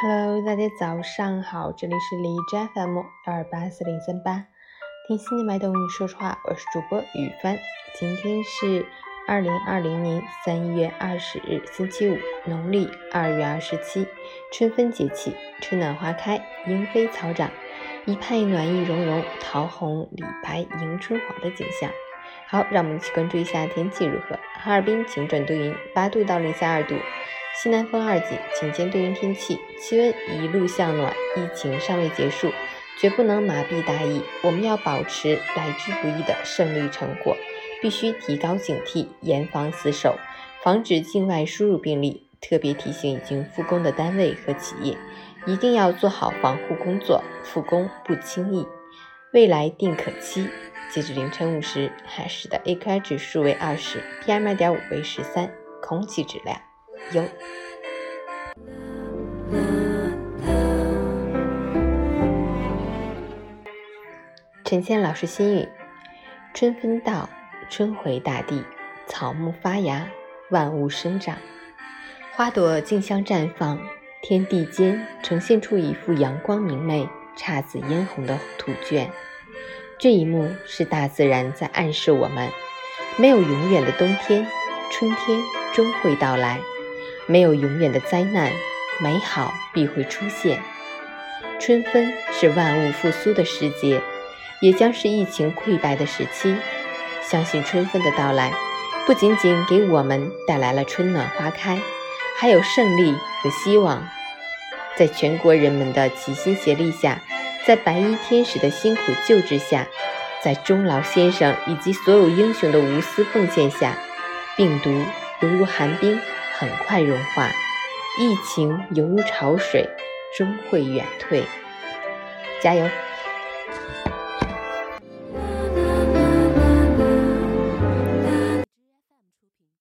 Hello，大家早上好，这里是荔枝 FM 幺二八四零三八，听心的脉动说实话，我是主播雨帆。今天是二零二零年三月二十日，星期五，农历二月二十七，春分节气，春暖花开，莺飞草长，一派暖意融融，桃红李白迎春黄的景象。好，让我们一起关注一下天气如何。哈尔滨晴转多云，八度到零下二度。西南风二级，晴间多云天气，气温一路向暖，疫情尚未结束，绝不能麻痹大意。我们要保持来之不易的胜利成果，必须提高警惕，严防死守，防止境外输入病例。特别提醒已经复工的单位和企业，一定要做好防护工作，复工不轻易，未来定可期。截至凌晨五时，海市的 AQI 指数为二十，PM 二点五为十三，空气质量。有。陈倩老师心语：春分到，春回大地，草木发芽，万物生长，花朵竞相绽放，天地间呈现出一幅阳光明媚、姹紫嫣红的图卷。这一幕是大自然在暗示我们：没有永远的冬天，春天终会到来。没有永远的灾难，美好必会出现。春分是万物复苏的时节，也将是疫情溃败的时期。相信春分的到来，不仅仅给我们带来了春暖花开，还有胜利和希望。在全国人们的齐心协力下，在白衣天使的辛苦救治下，在钟老先生以及所有英雄的无私奉献下，病毒犹如寒冰。很快融化，疫情犹如潮水，终会远退。加油！